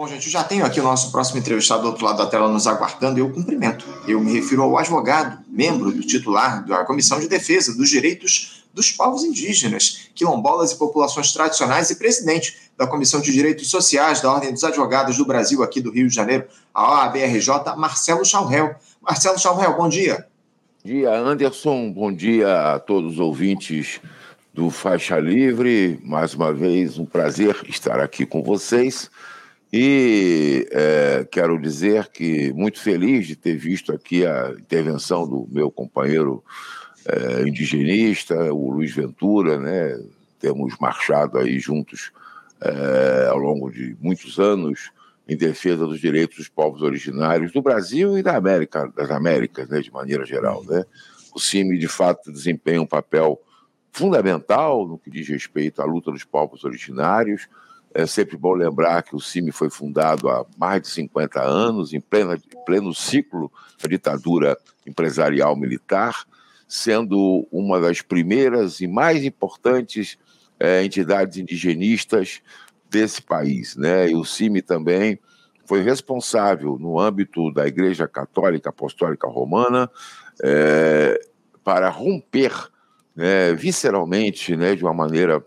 Bom, gente, já tenho aqui o nosso próximo entrevistado do outro lado da tela nos aguardando e eu cumprimento. Eu me refiro ao advogado, membro do titular da Comissão de Defesa dos Direitos dos Povos Indígenas, quilombolas e populações tradicionais e presidente da Comissão de Direitos Sociais da Ordem dos Advogados do Brasil, aqui do Rio de Janeiro, a OABRJ, Marcelo Chalrel. Marcelo Chalrel, bom dia. Bom dia, Anderson. Bom dia a todos os ouvintes do Faixa Livre. Mais uma vez, um prazer estar aqui com vocês. E é, quero dizer que muito feliz de ter visto aqui a intervenção do meu companheiro é, indigenista, o Luiz Ventura, né? Temos marchado aí juntos é, ao longo de muitos anos em defesa dos direitos dos povos originários do Brasil e da América, das Américas, né, de maneira geral. Né? O CIMI, de fato, desempenha um papel fundamental no que diz respeito à luta dos povos originários, é sempre bom lembrar que o CIMI foi fundado há mais de 50 anos, em, plena, em pleno ciclo da ditadura empresarial militar, sendo uma das primeiras e mais importantes é, entidades indigenistas desse país. Né? E o CIMI também foi responsável, no âmbito da Igreja Católica Apostólica Romana, é, para romper né, visceralmente, né, de uma maneira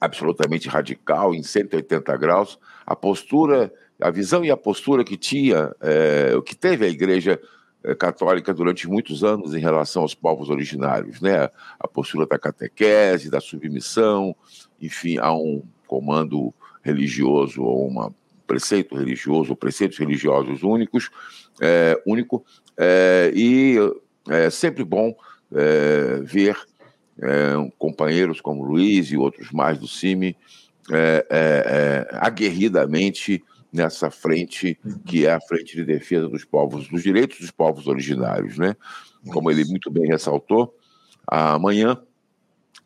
absolutamente radical, em 180 graus, a postura, a visão e a postura que tinha, é, que teve a Igreja é, Católica durante muitos anos em relação aos povos originários, né? A postura da catequese, da submissão, enfim, a um comando religioso ou um preceito religioso, ou preceitos religiosos únicos, é, único, é, e é sempre bom é, ver é, companheiros como Luiz e outros mais do CIMI, é, é, é, aguerridamente nessa frente que é a frente de defesa dos povos, dos direitos dos povos originários, né? Como ele muito bem ressaltou, amanhã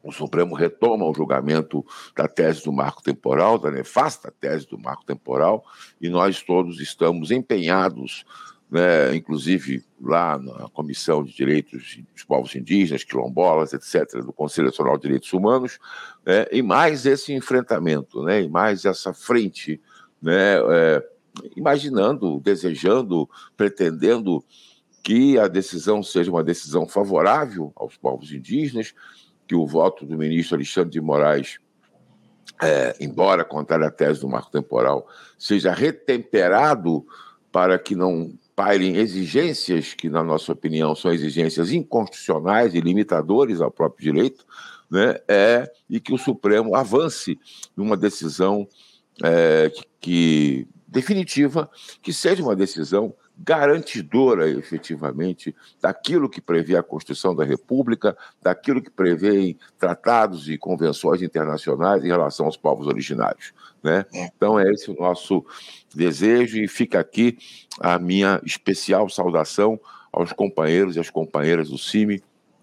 o Supremo retoma o julgamento da tese do marco temporal, da nefasta tese do marco temporal, e nós todos estamos empenhados né, inclusive lá na Comissão de Direitos dos Povos Indígenas, Quilombolas, etc., do Conselho Nacional de Direitos Humanos, né, e mais esse enfrentamento, né, e mais essa frente, né, é, imaginando, desejando, pretendendo que a decisão seja uma decisão favorável aos povos indígenas, que o voto do ministro Alexandre de Moraes é, embora contrário à tese do marco temporal, seja retemperado para que não pairem exigências que, na nossa opinião, são exigências inconstitucionais e limitadores ao próprio direito, né, é, e que o Supremo avance numa decisão é, que, que, definitiva, que seja uma decisão garantidora efetivamente daquilo que prevê a Constituição da República, daquilo que prevê tratados e convenções internacionais em relação aos povos originários. Né? É. Então, é esse o nosso desejo, e fica aqui a minha especial saudação aos companheiros e às companheiras do CIMI,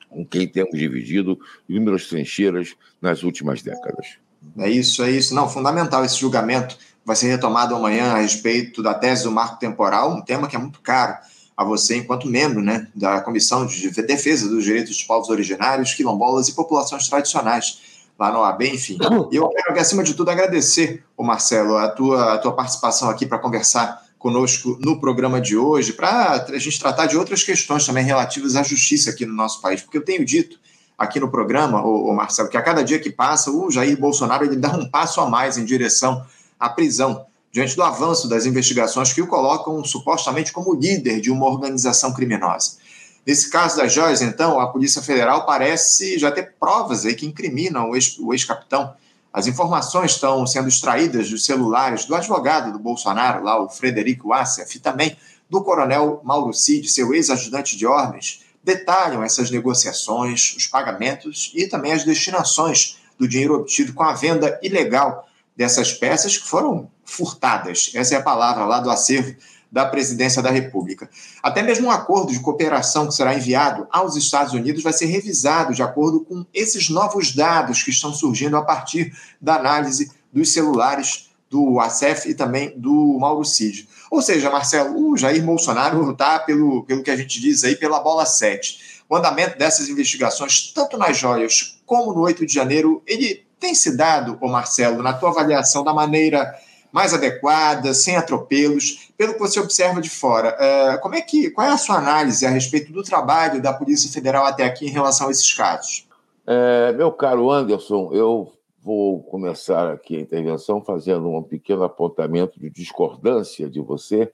com quem temos dividido inúmeras trincheiras nas últimas décadas. É isso, é isso. Não, fundamental esse julgamento vai ser retomado amanhã a respeito da tese do marco temporal, um tema que é muito caro a você enquanto membro né, da Comissão de Defesa dos Direitos dos Povos Originários, Quilombolas e Populações Tradicionais, lá no AB, enfim. E eu quero, acima de tudo, agradecer, o Marcelo, a tua, a tua participação aqui para conversar conosco no programa de hoje, para a gente tratar de outras questões também relativas à justiça aqui no nosso país, porque eu tenho dito aqui no programa, o, Marcelo, que a cada dia que passa, o Jair Bolsonaro ele dá um passo a mais em direção à prisão, diante do avanço das investigações que o colocam supostamente como líder de uma organização criminosa. Nesse caso das joias, então, a Polícia Federal parece já ter provas aí que incriminam o ex-capitão. As informações estão sendo extraídas dos celulares do advogado do Bolsonaro, lá o Frederico Assef, e também do coronel Mauro Cid, seu ex-ajudante de ordens, detalham essas negociações, os pagamentos e também as destinações do dinheiro obtido com a venda ilegal dessas peças que foram furtadas. Essa é a palavra lá do acervo da presidência da República. Até mesmo um acordo de cooperação que será enviado aos Estados Unidos vai ser revisado de acordo com esses novos dados que estão surgindo a partir da análise dos celulares do ACEF e também do Mauro Cid. Ou seja, Marcelo, o Jair Bolsonaro está, pelo, pelo que a gente diz aí, pela bola 7. O andamento dessas investigações, tanto nas joias como no 8 de janeiro, ele tem se dado, ô Marcelo, na tua avaliação, da maneira mais adequada, sem atropelos, pelo que você observa de fora. É, como é que, qual é a sua análise a respeito do trabalho da Polícia Federal até aqui em relação a esses casos? É, meu caro Anderson, eu vou começar aqui a intervenção fazendo um pequeno apontamento de discordância de você,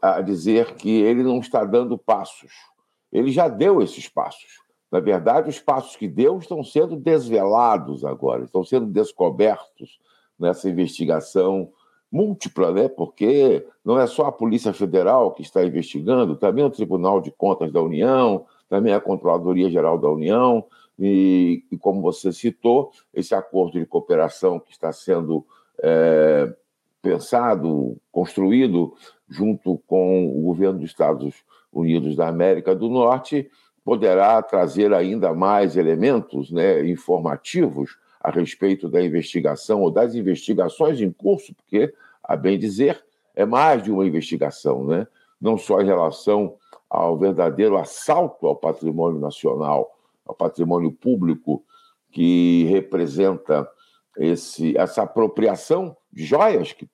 a dizer que ele não está dando passos. Ele já deu esses passos. Na verdade, os passos que deu estão sendo desvelados agora, estão sendo descobertos nessa investigação múltipla, né? porque não é só a Polícia Federal que está investigando, também o Tribunal de Contas da União, também a Controladoria Geral da União, e, e como você citou, esse acordo de cooperação que está sendo é, pensado, construído junto com o governo dos Estados Unidos da América do Norte, poderá trazer ainda mais elementos né, informativos a respeito da investigação ou das investigações em curso, porque, a bem dizer, é mais de uma investigação, né? não só em relação ao verdadeiro assalto ao patrimônio nacional, ao patrimônio público, que representa esse, essa apropriação de joias que,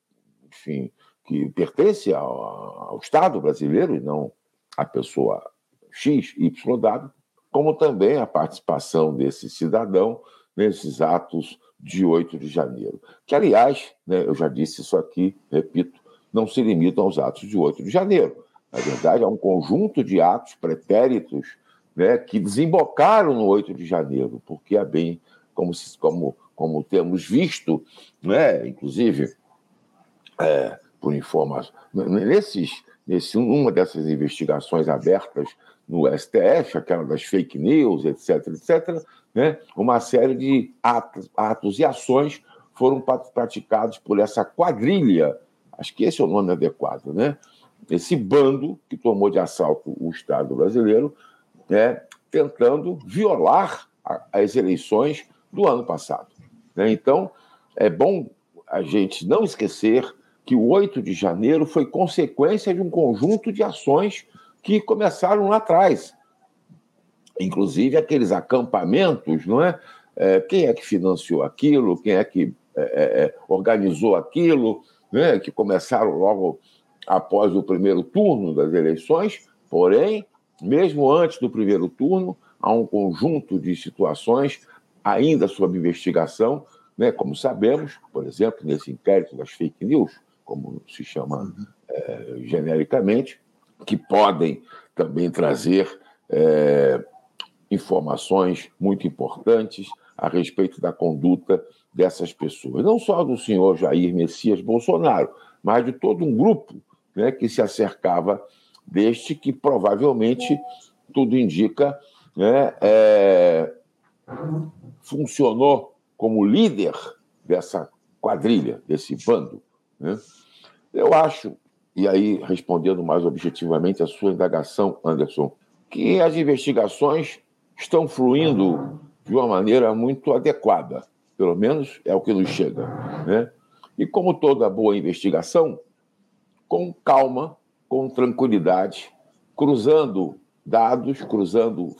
enfim, que pertence ao, ao Estado brasileiro e não à pessoa X, Y dado, como também a participação desse cidadão nesses atos de 8 de janeiro. Que, aliás, né, eu já disse isso aqui, repito, não se limitam aos atos de 8 de janeiro. Na verdade, é um conjunto de atos pretéritos né, que desembocaram no 8 de janeiro, porque é bem, como, como, como temos visto, né, inclusive, é, por informações, nesses, nesse, uma dessas investigações abertas no STF, aquela das fake news, etc., etc., né, uma série de atos, atos e ações foram praticados por essa quadrilha, acho que esse é o nome adequado, né? esse bando que tomou de assalto o Estado brasileiro, né, tentando violar as eleições do ano passado. Né? Então, é bom a gente não esquecer que o 8 de janeiro foi consequência de um conjunto de ações que começaram lá atrás. Inclusive aqueles acampamentos, não é? é quem é que financiou aquilo, quem é que é, é, é, organizou aquilo, né? que começaram logo após o primeiro turno das eleições, porém, mesmo antes do primeiro turno, há um conjunto de situações ainda sob investigação, né? como sabemos, por exemplo, nesse inquérito das fake news, como se chama é, genericamente, que podem também trazer é, informações muito importantes a respeito da conduta dessas pessoas. Não só do senhor Jair Messias Bolsonaro, mas de todo um grupo né, que se acercava deste que provavelmente, tudo indica, né, é, funcionou como líder dessa quadrilha, desse bando. Né? Eu acho e aí, respondendo mais objetivamente a sua indagação, Anderson, que as investigações estão fluindo de uma maneira muito adequada, pelo menos é o que nos chega. Né? E como toda boa investigação, com calma, com tranquilidade, cruzando dados, cruzando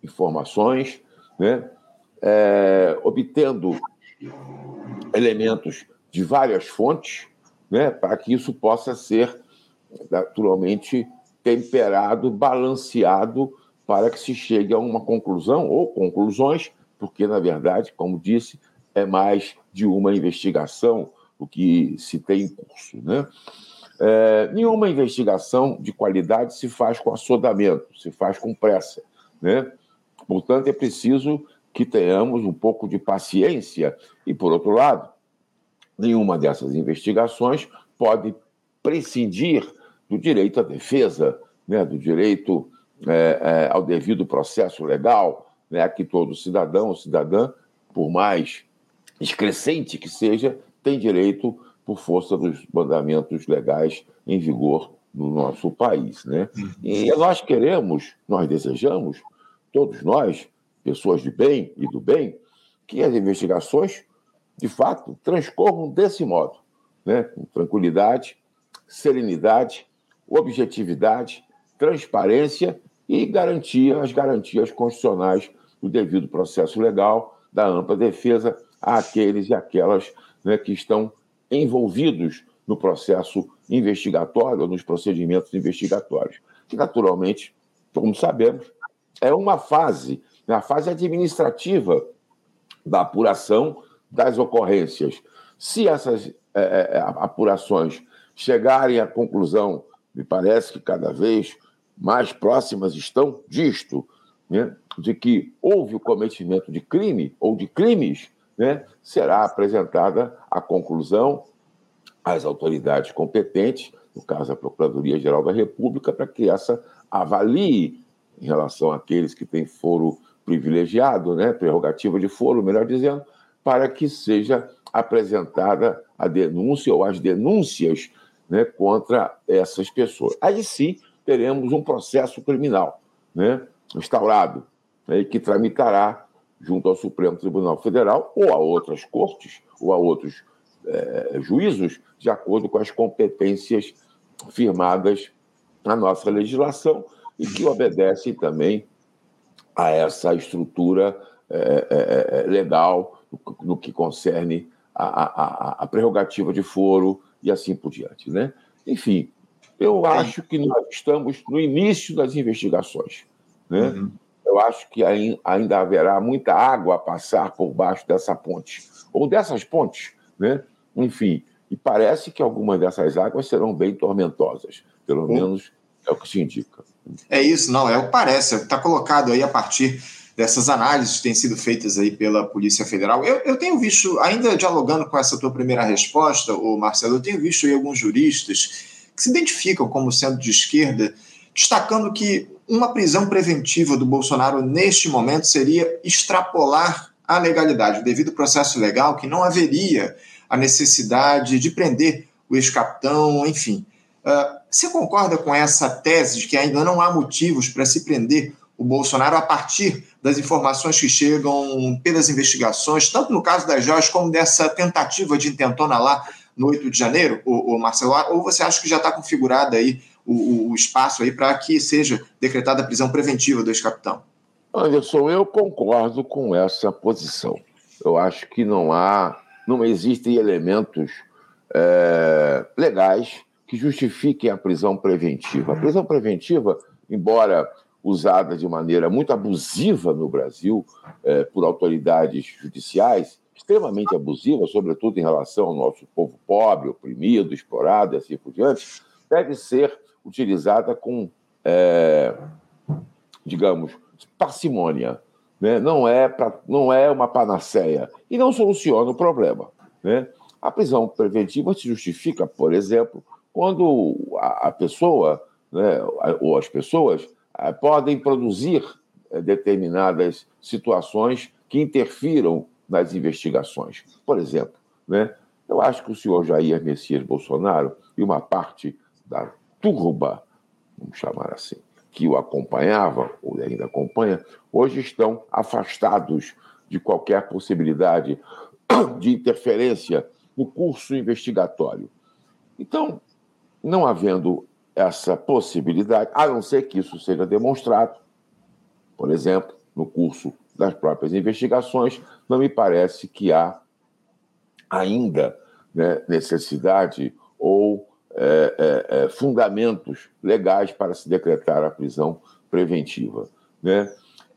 informações, né? É, obtendo elementos de várias fontes, né, para que isso possa ser naturalmente temperado, balanceado, para que se chegue a uma conclusão ou conclusões, porque, na verdade, como disse, é mais de uma investigação o que se tem em curso. Né? É, nenhuma investigação de qualidade se faz com assodamento, se faz com pressa. Né? Portanto, é preciso que tenhamos um pouco de paciência e, por outro lado, nenhuma dessas investigações pode prescindir do direito à defesa, né, do direito é, é, ao devido processo legal, né, que todo cidadão ou cidadã, por mais excrescente que seja, tem direito por força dos mandamentos legais em vigor no nosso país. Né? E nós queremos, nós desejamos, todos nós, pessoas de bem e do bem, que as investigações de fato, transcorram desse modo, né? com tranquilidade, serenidade, objetividade, transparência e garantia, as garantias constitucionais do devido processo legal, da ampla defesa àqueles e aquelas né, que estão envolvidos no processo investigatório, nos procedimentos investigatórios. Que, naturalmente, como sabemos, é uma fase, a fase administrativa da apuração das ocorrências. Se essas é, é, apurações chegarem à conclusão, me parece que cada vez mais próximas estão disto, né, de que houve o cometimento de crime ou de crimes, né, será apresentada a conclusão às autoridades competentes, no caso a Procuradoria-Geral da República, para que essa avalie em relação àqueles que têm foro privilegiado, né, prerrogativa de foro, melhor dizendo, para que seja apresentada a denúncia ou as denúncias né, contra essas pessoas. Aí sim teremos um processo criminal né, instaurado, né, que tramitará junto ao Supremo Tribunal Federal ou a outras cortes ou a outros é, juízos, de acordo com as competências firmadas na nossa legislação e que obedecem também a essa estrutura é, é, legal no, que concerne a, a, a, prerrogativa de foro e assim por diante. Né? Enfim, eu acho que nós estamos no início das investigações. Né? Uhum. Eu acho que ainda haverá muita água a passar por baixo dessa ponte, ou dessas pontes. Né? Enfim, e parece que algumas dessas águas serão bem tormentosas, pelo uhum. menos é o que se indica. É isso, não, é o que parece, está colocado aí a partir dessas análises que têm sido feitas aí pela Polícia Federal. Eu, eu tenho visto, ainda dialogando com essa tua primeira resposta, o Marcelo, eu tenho visto aí alguns juristas que se identificam como sendo de esquerda, destacando que uma prisão preventiva do Bolsonaro neste momento seria extrapolar a legalidade, devido ao processo legal, que não haveria a necessidade de prender o ex-capitão, enfim. Uh, você concorda com essa tese de que ainda não há motivos para se prender o Bolsonaro a partir das informações que chegam pelas investigações, tanto no caso das joias como dessa tentativa de intentona lá no 8 de janeiro, o, Marcelo? Ou você acha que já está configurado aí o, o, espaço aí para que seja decretada a prisão preventiva do ex-capitão? Anderson, eu concordo com essa posição. Eu acho que não há, não existem elementos é, legais que justifiquem a prisão preventiva. A prisão preventiva, embora usada de maneira muito abusiva no Brasil é, por autoridades judiciais, extremamente abusiva, sobretudo em relação ao nosso povo pobre, oprimido, explorado e assim por diante, deve ser utilizada com, é, digamos, parcimônia. Né? Não, é pra, não é uma panaceia e não soluciona o problema. Né? A prisão preventiva se justifica, por exemplo, quando a, a pessoa, né, ou as pessoas, podem produzir eh, determinadas situações que interfiram nas investigações. Por exemplo, né, eu acho que o senhor Jair Messias Bolsonaro e uma parte da turba, vamos chamar assim, que o acompanhava, ou ainda acompanha, hoje estão afastados de qualquer possibilidade de interferência no curso investigatório. Então, não havendo essa possibilidade, a não ser que isso seja demonstrado, por exemplo, no curso das próprias investigações, não me parece que há ainda né, necessidade ou é, é, é, fundamentos legais para se decretar a prisão preventiva. Né?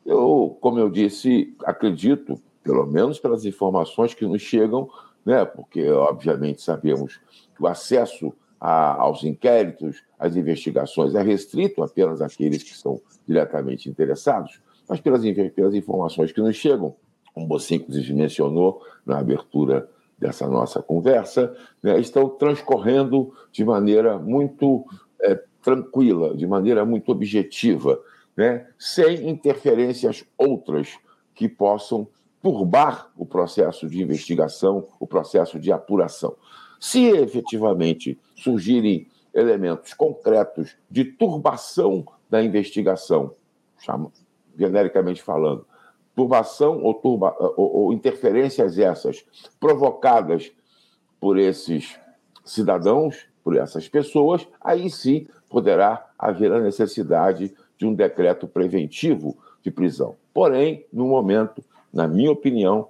Eu, como eu disse, acredito, pelo menos pelas informações que nos chegam, né, porque obviamente sabemos que o acesso a, aos inquéritos, às investigações, é restrito apenas àqueles que são diretamente interessados, mas pelas, pelas informações que nos chegam, como você, inclusive, mencionou na abertura dessa nossa conversa, né, estão transcorrendo de maneira muito é, tranquila, de maneira muito objetiva, né, sem interferências outras que possam turbar o processo de investigação, o processo de apuração. Se efetivamente surgirem elementos concretos de turbação da investigação, chama, genericamente falando, turbação ou, turba, ou, ou interferências essas provocadas por esses cidadãos, por essas pessoas, aí sim poderá haver a necessidade de um decreto preventivo de prisão. Porém, no momento, na minha opinião,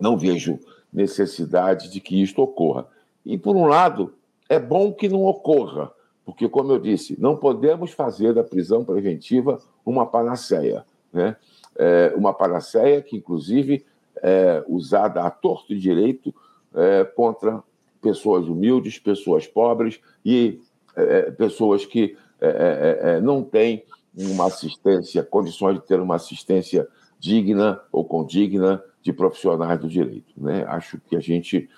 não vejo necessidade de que isto ocorra. E, por um lado, é bom que não ocorra, porque, como eu disse, não podemos fazer da prisão preventiva uma panaceia. Né? É uma panaceia que, inclusive, é usada a torto e direito é, contra pessoas humildes, pessoas pobres e é, pessoas que é, é, é, não têm uma assistência, condições de ter uma assistência digna ou condigna de profissionais do direito. Né? Acho que a gente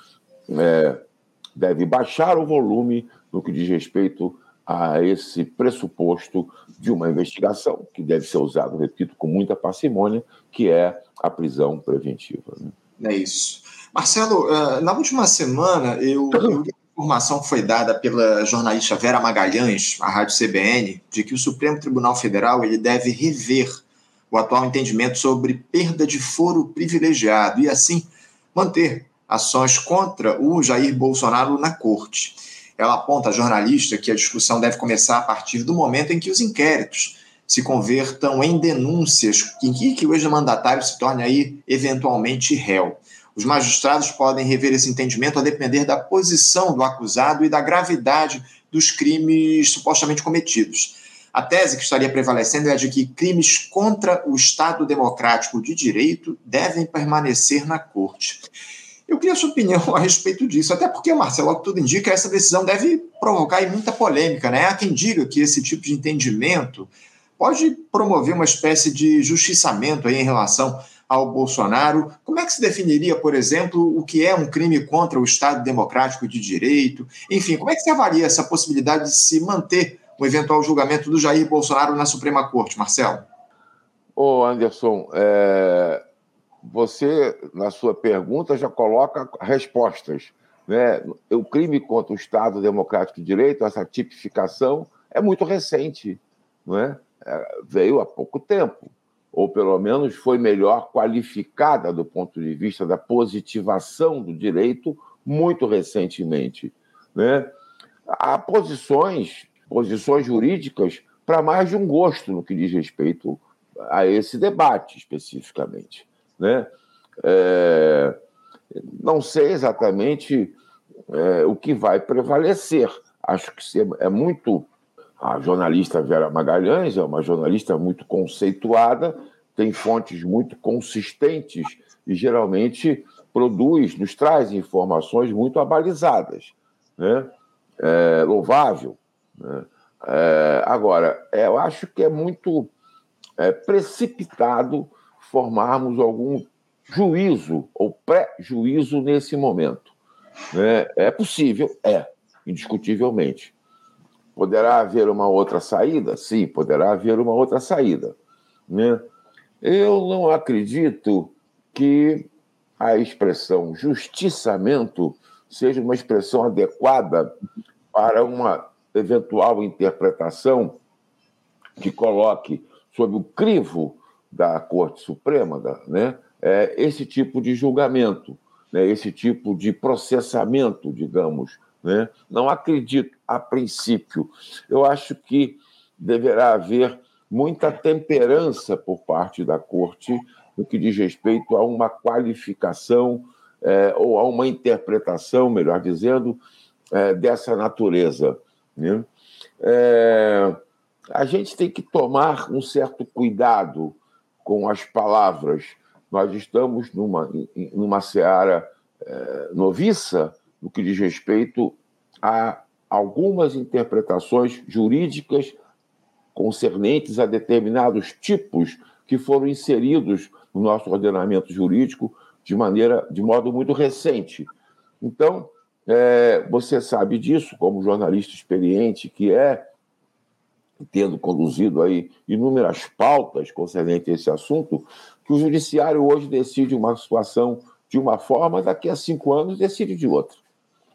deve baixar o volume no que diz respeito a esse pressuposto de uma investigação, que deve ser usado, repito, com muita parcimônia, que é a prisão preventiva. Né? É isso. Marcelo, eh, na última semana, eu li a informação que foi dada pela jornalista Vera Magalhães, à Rádio CBN, de que o Supremo Tribunal Federal ele deve rever o atual entendimento sobre perda de foro privilegiado e, assim, manter ações contra o Jair Bolsonaro na corte. Ela aponta a jornalista que a discussão deve começar a partir do momento em que os inquéritos se convertam em denúncias, em que, o ex-mandatário se torne aí eventualmente réu. Os magistrados podem rever esse entendimento a depender da posição do acusado e da gravidade dos crimes supostamente cometidos. A tese que estaria prevalecendo é a de que crimes contra o Estado democrático de direito devem permanecer na corte. Eu queria a sua opinião a respeito disso, até porque, Marcelo, ao que tudo indica, essa decisão deve provocar muita polêmica. Né? Há quem diga que esse tipo de entendimento pode promover uma espécie de justiçamento aí em relação ao Bolsonaro. Como é que se definiria, por exemplo, o que é um crime contra o Estado Democrático de Direito? Enfim, como é que se avalia essa possibilidade de se manter o eventual julgamento do Jair Bolsonaro na Suprema Corte, Marcelo? Ô, Anderson, é você, na sua pergunta, já coloca respostas. Né? O crime contra o Estado Democrático de Direito, essa tipificação, é muito recente, não é? é? veio há pouco tempo, ou pelo menos foi melhor qualificada do ponto de vista da positivação do direito muito recentemente. Né? Há posições, posições jurídicas para mais de um gosto no que diz respeito a esse debate especificamente. Né? É, não sei exatamente é, o que vai prevalecer. Acho que é muito. A jornalista Vera Magalhães é uma jornalista muito conceituada, tem fontes muito consistentes e geralmente produz, nos traz informações muito abalizadas. Né? É, louvável. É, agora, eu acho que é muito é, precipitado formarmos algum juízo ou pré-juízo nesse momento. Né? É possível? É, indiscutivelmente. Poderá haver uma outra saída? Sim, poderá haver uma outra saída. Né? Eu não acredito que a expressão justiçamento seja uma expressão adequada para uma eventual interpretação que coloque sob o crivo da Corte Suprema, né, é esse tipo de julgamento, né, esse tipo de processamento, digamos. Né? Não acredito, a princípio. Eu acho que deverá haver muita temperança por parte da Corte no que diz respeito a uma qualificação é, ou a uma interpretação, melhor dizendo, é, dessa natureza. Né? É, a gente tem que tomar um certo cuidado com as palavras. Nós estamos numa, numa seara é, noviça no que diz respeito a algumas interpretações jurídicas concernentes a determinados tipos que foram inseridos no nosso ordenamento jurídico de maneira, de modo muito recente. Então, é, você sabe disso, como jornalista experiente que é, tendo conduzido aí inúmeras pautas concernentes a esse assunto, que o judiciário hoje decide uma situação de uma forma, daqui a cinco anos decide de outra.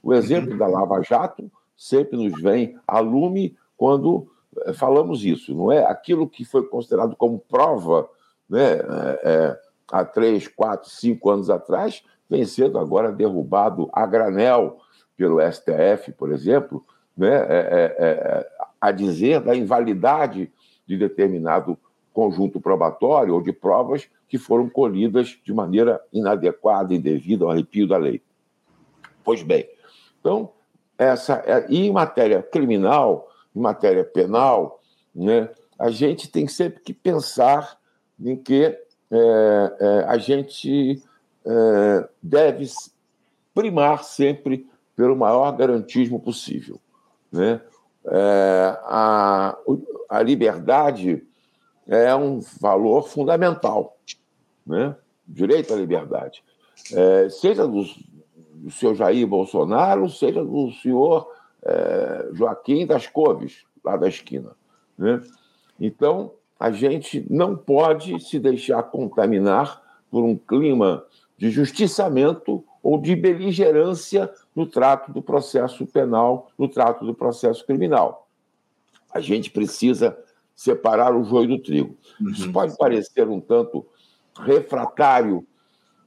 O exemplo da Lava Jato sempre nos vem a lume quando eh, falamos isso, não é? Aquilo que foi considerado como prova né, é, é, há três, quatro, cinco anos atrás, vem sendo agora derrubado a granel pelo STF, por exemplo, né, é, é, é a dizer da invalidade de determinado conjunto probatório ou de provas que foram colhidas de maneira inadequada e devida ao arrepio da lei. Pois bem, então, essa, é, e em matéria criminal, em matéria penal, né, a gente tem sempre que pensar em que é, é, a gente é, deve primar sempre pelo maior garantismo possível. Né? É, a, a liberdade é um valor fundamental, né? direito à liberdade. É, seja do, do senhor Jair Bolsonaro, seja do senhor é, Joaquim das Coves, lá da esquina. Né? Então, a gente não pode se deixar contaminar por um clima de justiçamento ou de beligerância no trato do processo penal, no trato do processo criminal. A gente precisa separar o joio do trigo. Uhum. Isso pode parecer um tanto refratário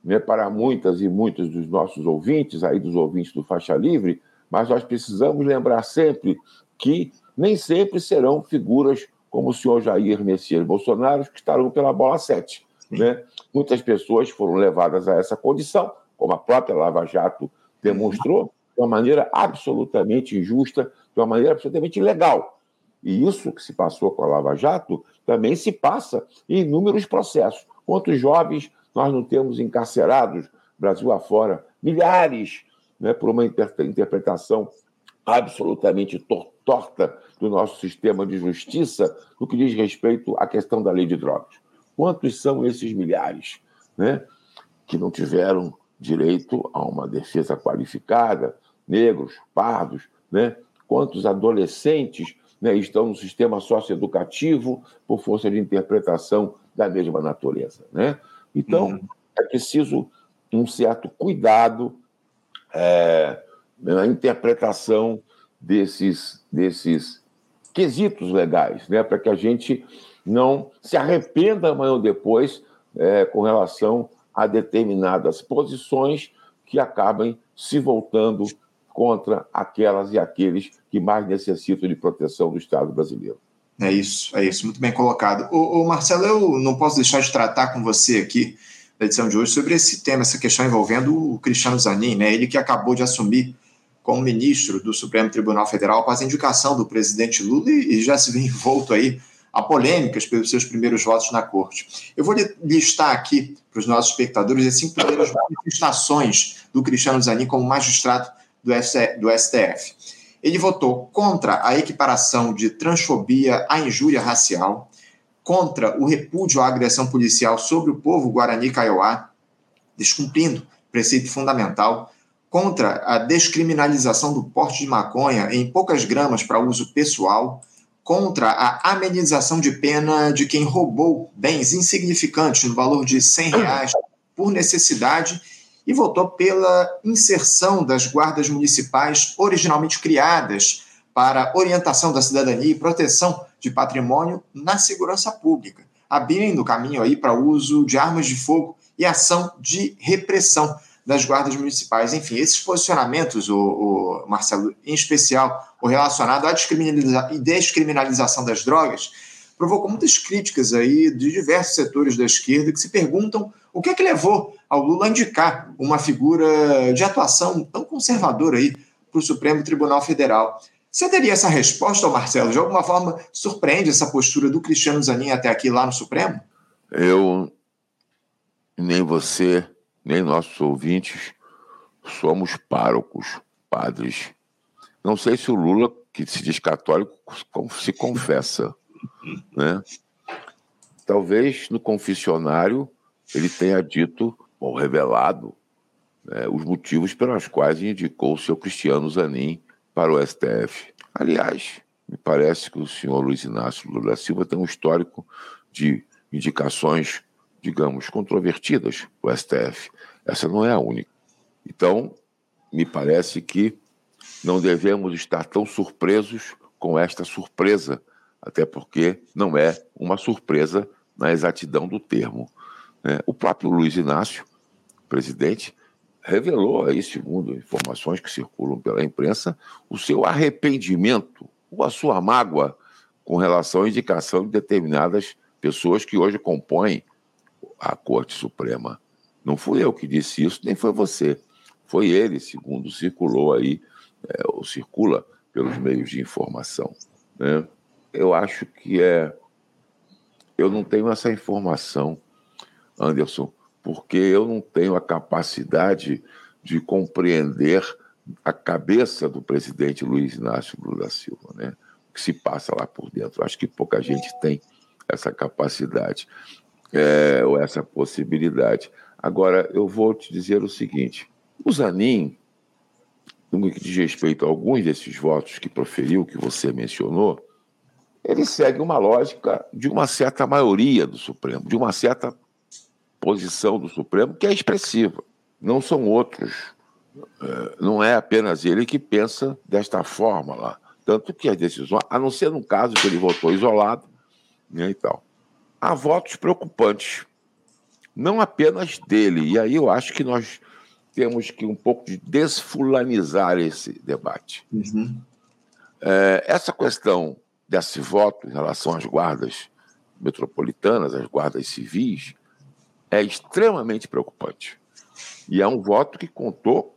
né, para muitas e muitos dos nossos ouvintes, aí dos ouvintes do Faixa Livre, mas nós precisamos lembrar sempre que nem sempre serão figuras como o senhor Jair Messias Bolsonaro que estarão pela bola 7. Né? Muitas pessoas foram levadas a essa condição, como a própria Lava Jato demonstrou, de uma maneira absolutamente injusta, de uma maneira absolutamente ilegal. E isso que se passou com a Lava Jato também se passa em inúmeros processos. Quantos jovens nós não temos encarcerados, Brasil afora, milhares, né, por uma interpretação absolutamente torta do nosso sistema de justiça no que diz respeito à questão da lei de drogas. Quantos são esses milhares né, que não tiveram direito a uma defesa qualificada, negros, pardos, né? quantos adolescentes né, estão no sistema socioeducativo por força de interpretação da mesma natureza. Né? Então, uhum. é preciso um certo cuidado é, na interpretação desses, desses quesitos legais, né, para que a gente não se arrependa amanhã ou depois é, com relação a determinadas posições que acabem se voltando contra aquelas e aqueles que mais necessitam de proteção do Estado brasileiro. É isso, é isso, muito bem colocado. O, Marcelo, eu não posso deixar de tratar com você aqui na edição de hoje sobre esse tema, essa questão envolvendo o Cristiano Zanin, né? Ele que acabou de assumir como ministro do Supremo Tribunal Federal após a indicação do presidente Lula e já se vê envolto aí a polêmicas pelos seus primeiros votos na corte. Eu vou listar aqui para os nossos espectadores as cinco primeiras manifestações do Cristiano Zanin como magistrado do, STF. Ele votou contra a equiparação de transfobia à injúria racial, contra o repúdio à agressão policial sobre o povo Guarani Kaiowá, descumprindo preceito fundamental, contra a descriminalização do porte de maconha em poucas gramas para uso pessoal, contra a amenização de pena de quem roubou bens insignificantes no valor de 100 reais por necessidade e votou pela inserção das guardas municipais originalmente criadas para orientação da cidadania e proteção de patrimônio na segurança pública, abrindo caminho aí para o uso de armas de fogo e ação de repressão das guardas municipais. Enfim, esses posicionamentos, o, o Marcelo, em especial o relacionado à descriminaliza descriminalização das drogas, provocou muitas críticas aí de diversos setores da esquerda que se perguntam o que é que levou ao Lula a indicar uma figura de atuação tão conservadora aí para o Supremo Tribunal Federal. Você teria essa resposta, Marcelo? De alguma forma, surpreende essa postura do Cristiano Zanin até aqui lá no Supremo? Eu, nem você, nem nossos ouvintes, somos párocos, padres. Não sei se o Lula, que se diz católico, se confessa. Né? Talvez no confessionário ele tenha dito, ou revelado, né, os motivos pelos quais indicou o seu Cristiano Zanin para o STF. Aliás, me parece que o senhor Luiz Inácio Lula da Silva tem um histórico de indicações, digamos, controvertidas o STF. Essa não é a única. Então, me parece que não devemos estar tão surpresos com esta surpresa, até porque não é uma surpresa na exatidão do termo. Né? O próprio Luiz Inácio, presidente, revelou aí, segundo informações que circulam pela imprensa, o seu arrependimento ou a sua mágoa com relação à indicação de determinadas pessoas que hoje compõem a Corte Suprema. Não fui eu que disse isso, nem foi você. Foi ele, segundo circulou aí, é, ou circula pelos meios de informação. Né? Eu acho que é. Eu não tenho essa informação, Anderson, porque eu não tenho a capacidade de compreender a cabeça do presidente Luiz Inácio Lula da Silva, né? O que se passa lá por dentro. Acho que pouca gente tem essa capacidade é, ou essa possibilidade. Agora, eu vou te dizer o seguinte: o Zanin, no que diz respeito a alguns desses votos que proferiu, que você mencionou, ele segue uma lógica de uma certa maioria do Supremo, de uma certa posição do Supremo que é expressiva. Não são outros. É, não é apenas ele que pensa desta forma lá. Tanto que as decisões, a não ser no caso que ele votou isolado né, e tal, há votos preocupantes. Não apenas dele. E aí eu acho que nós temos que um pouco de desfulanizar esse debate. Uhum. É, essa questão desse voto em relação às guardas metropolitanas, às guardas civis, é extremamente preocupante. E é um voto que contou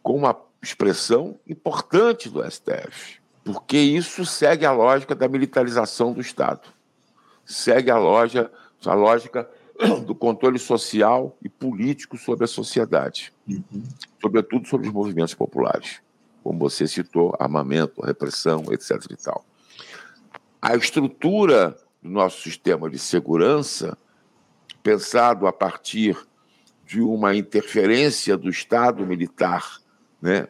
com uma expressão importante do STF, porque isso segue a lógica da militarização do Estado, segue a, loja, a lógica do controle social e político sobre a sociedade, uhum. sobretudo sobre os movimentos populares, como você citou, armamento, repressão, etc. E tal. A estrutura do nosso sistema de segurança, pensado a partir de uma interferência do Estado militar, né,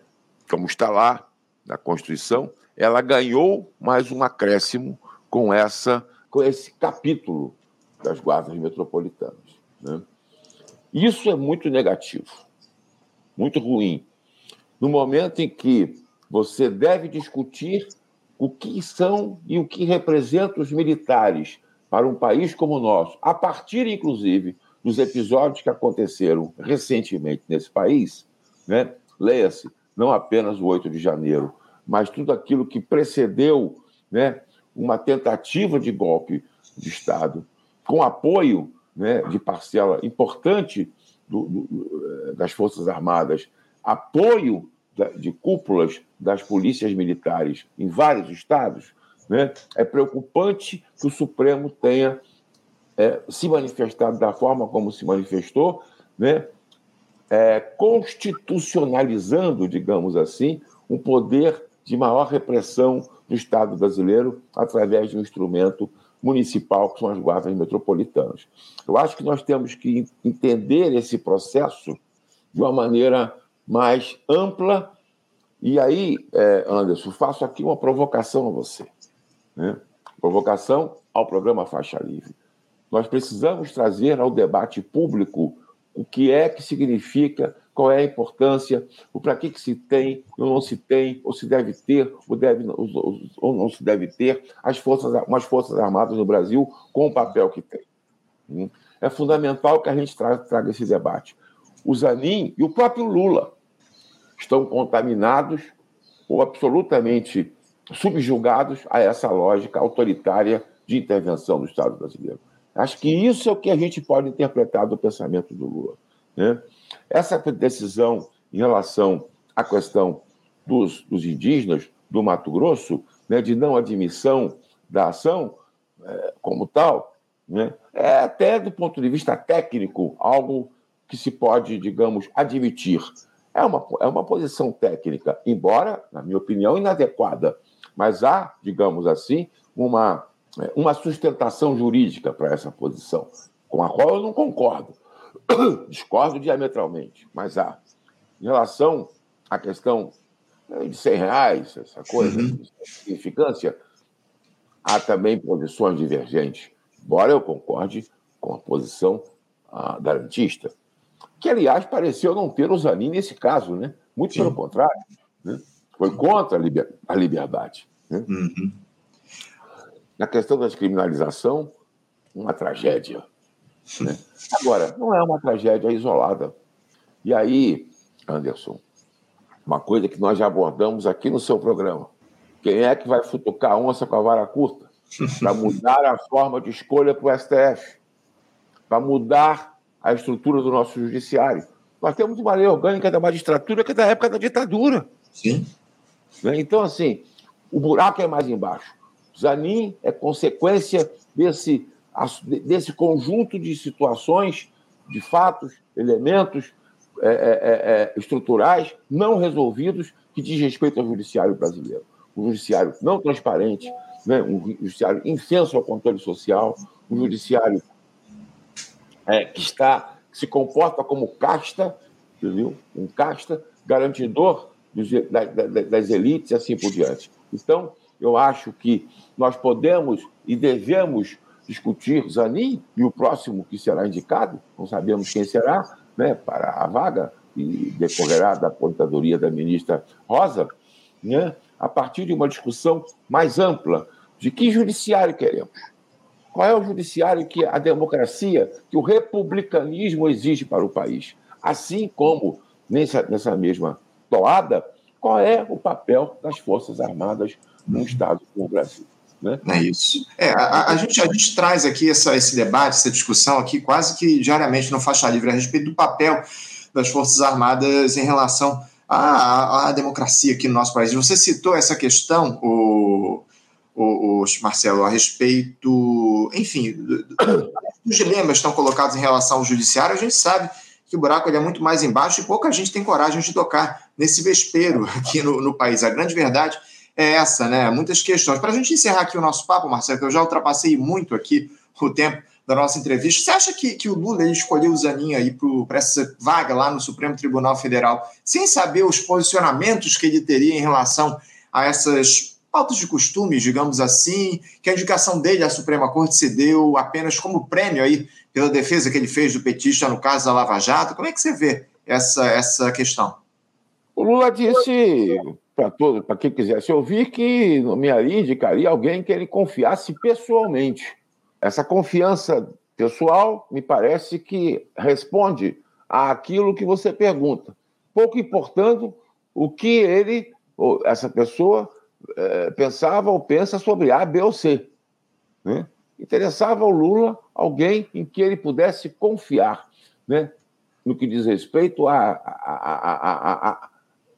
como está lá na Constituição, ela ganhou mais um acréscimo com essa com esse capítulo das guardas metropolitanas. Né? Isso é muito negativo, muito ruim. No momento em que você deve discutir o que são e o que representam os militares para um país como o nosso, a partir, inclusive, dos episódios que aconteceram recentemente nesse país, né? leia-se, não apenas o 8 de janeiro, mas tudo aquilo que precedeu né, uma tentativa de golpe de Estado com apoio né, de parcela importante do, do, eh, das Forças Armadas, apoio de cúpulas das polícias militares em vários estados, né, é preocupante que o Supremo tenha é, se manifestado da forma como se manifestou, né, é, constitucionalizando, digamos assim, um poder de maior repressão do Estado brasileiro através de um instrumento municipal, que são as guardas metropolitanas. Eu acho que nós temos que entender esse processo de uma maneira mais ampla. E aí, é, Anderson, faço aqui uma provocação a você. Né? Provocação ao programa Faixa Livre. Nós precisamos trazer ao debate público o que é que significa qual é a importância, o para que, que se tem, ou não se tem, ou se deve ter, ou, deve, ou não se deve ter as forças, umas forças armadas no Brasil com o papel que tem. Hum? É fundamental que a gente traga, traga esse debate. O Zanin e o próprio Lula estão contaminados ou absolutamente subjugados a essa lógica autoritária de intervenção do Estado brasileiro. Acho que isso é o que a gente pode interpretar do pensamento do Lula. Né? Essa decisão em relação à questão dos, dos indígenas do Mato Grosso, né, de não admissão da ação é, como tal, né, é até do ponto de vista técnico algo que se pode, digamos, admitir. É uma, é uma posição técnica, embora, na minha opinião, inadequada, mas há, digamos assim, uma, é, uma sustentação jurídica para essa posição, com a qual eu não concordo. discordo diametralmente, mas há. Em relação à questão né, de 100 reais, essa coisa, uhum. de significância, há também posições divergentes, embora eu concorde com a posição ah, garantista, que, aliás, pareceu não ter o Zanin nesse caso, né? Muito Sim. pelo contrário, né? foi contra a, liber... a liberdade. Né? Uhum. Na questão da descriminalização, uma tragédia. Né? Agora, não é uma tragédia isolada. E aí, Anderson, uma coisa que nós já abordamos aqui no seu programa: quem é que vai futucar a onça com a vara curta? para mudar a forma de escolha para o STF, para mudar a estrutura do nosso judiciário. Nós temos uma lei orgânica da magistratura que é da época da ditadura. Sim. Né? Então, assim, o buraco é mais embaixo. Zanin é consequência desse, desse conjunto de situações, de fatos, elementos é, é, é, é, estruturais não resolvidos que diz respeito ao judiciário brasileiro. Um judiciário não transparente, né? um judiciário infenso ao controle social, um judiciário é, que está que se comporta como casta, entendeu? Um casta garantidor dos, da, da, das elites e assim por diante. Então, eu acho que nós podemos e devemos discutir Zanin e o próximo que será indicado, não sabemos quem será, né, para a vaga, e decorrerá da aposentadoria da ministra Rosa, né, a partir de uma discussão mais ampla de que judiciário queremos. Qual é o judiciário que a democracia, que o republicanismo exige para o país? Assim como, nessa, nessa mesma toada, qual é o papel das Forças Armadas num Estado como o Brasil? Né? É isso. É, a, a, gente, a gente traz aqui essa, esse debate, essa discussão aqui quase que diariamente no Faixa Livre a respeito do papel das Forças Armadas em relação à, à democracia aqui no nosso país. Você citou essa questão, o, o, o Marcelo, a respeito, enfim, dos dilemas estão colocados em relação ao judiciário, a gente sabe que o buraco é muito mais embaixo e pouca gente tem coragem de tocar nesse vespeiro aqui no, no país. A grande verdade essa, né? Muitas questões. Para a gente encerrar aqui o nosso papo, Marcelo, que eu já ultrapassei muito aqui o tempo da nossa entrevista, você acha que, que o Lula escolheu o Zanin aí para essa vaga lá no Supremo Tribunal Federal, sem saber os posicionamentos que ele teria em relação a essas pautas de costumes, digamos assim, que a indicação dele à Suprema Corte se deu apenas como prêmio aí pela defesa que ele fez do petista no caso da Lava Jato? Como é que você vê essa, essa questão? O Lula disse para todo, para quem quisesse ouvir, que nomearia, indicaria alguém que ele confiasse pessoalmente. Essa confiança pessoal me parece que responde àquilo que você pergunta, pouco importando o que ele, ou essa pessoa, é, pensava ou pensa sobre A, B ou C. Né? Interessava ao Lula alguém em que ele pudesse confiar, né? no que diz respeito a, a, a, a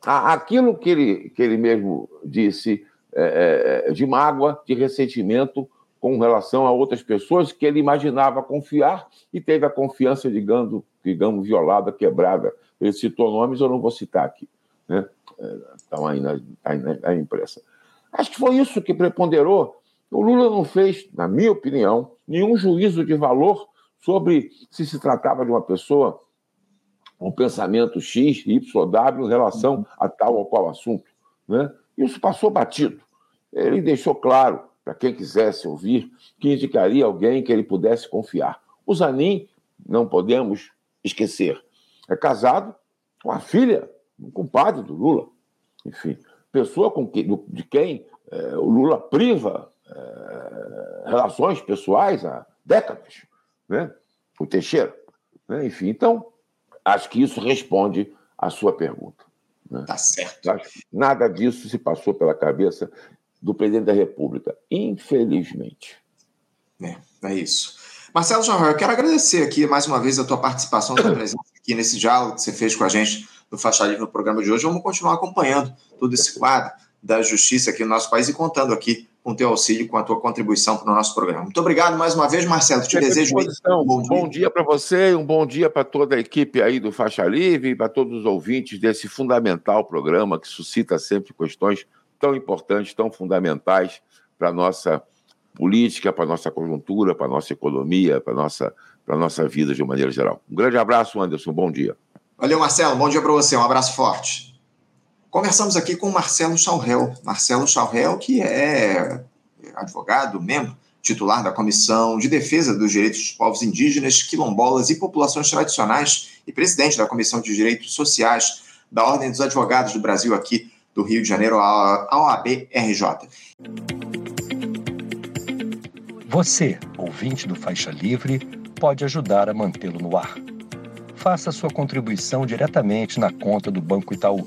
aquilo que ele, que ele mesmo disse é, é, de mágoa, de ressentimento com relação a outras pessoas que ele imaginava confiar e teve a confiança, digamos, digamos violada, quebrada. Ele citou nomes, eu não vou citar aqui. Né? Estão aí na, aí na imprensa. Acho que foi isso que preponderou. O Lula não fez, na minha opinião, nenhum juízo de valor sobre se se tratava de uma pessoa um pensamento X, Y, W em relação a tal ou qual assunto. Né? Isso passou batido. Ele deixou claro, para quem quisesse ouvir, que indicaria alguém que ele pudesse confiar. O Zanin, não podemos esquecer, é casado com a filha, um compadre do Lula. Enfim, pessoa com que, de quem é, o Lula priva é, relações pessoais há décadas, né? o Teixeira. Né? Enfim, então, Acho que isso responde à sua pergunta. Né? Tá certo. nada disso se passou pela cabeça do presidente da República, infelizmente. É, é isso. Marcelo Jorge, eu quero agradecer aqui mais uma vez a tua participação, a tua presença aqui nesse diálogo que você fez com a gente no Faixa Livre no programa de hoje. Vamos continuar acompanhando todo esse quadro da justiça aqui no nosso país e contando aqui com o teu auxílio, com a tua contribuição para o nosso programa. Muito obrigado mais uma vez, Marcelo. Te desejo um bom dia. Bom dia para você um bom dia para toda a equipe aí do Faixa Livre e para todos os ouvintes desse fundamental programa que suscita sempre questões tão importantes, tão fundamentais para a nossa política, para a nossa conjuntura, para a nossa economia, para a nossa, para a nossa vida de uma maneira geral. Um grande abraço, Anderson. Bom dia. Valeu, Marcelo. Bom dia para você. Um abraço forte. Conversamos aqui com Marcelo Chaurel. Marcelo Chaurel, que é advogado, membro titular da Comissão de Defesa dos Direitos dos Povos Indígenas, Quilombolas e Populações Tradicionais e presidente da Comissão de Direitos Sociais da Ordem dos Advogados do Brasil aqui do Rio de Janeiro, a OAB-RJ. Você, ouvinte do Faixa Livre, pode ajudar a mantê-lo no ar. Faça sua contribuição diretamente na conta do Banco Itaú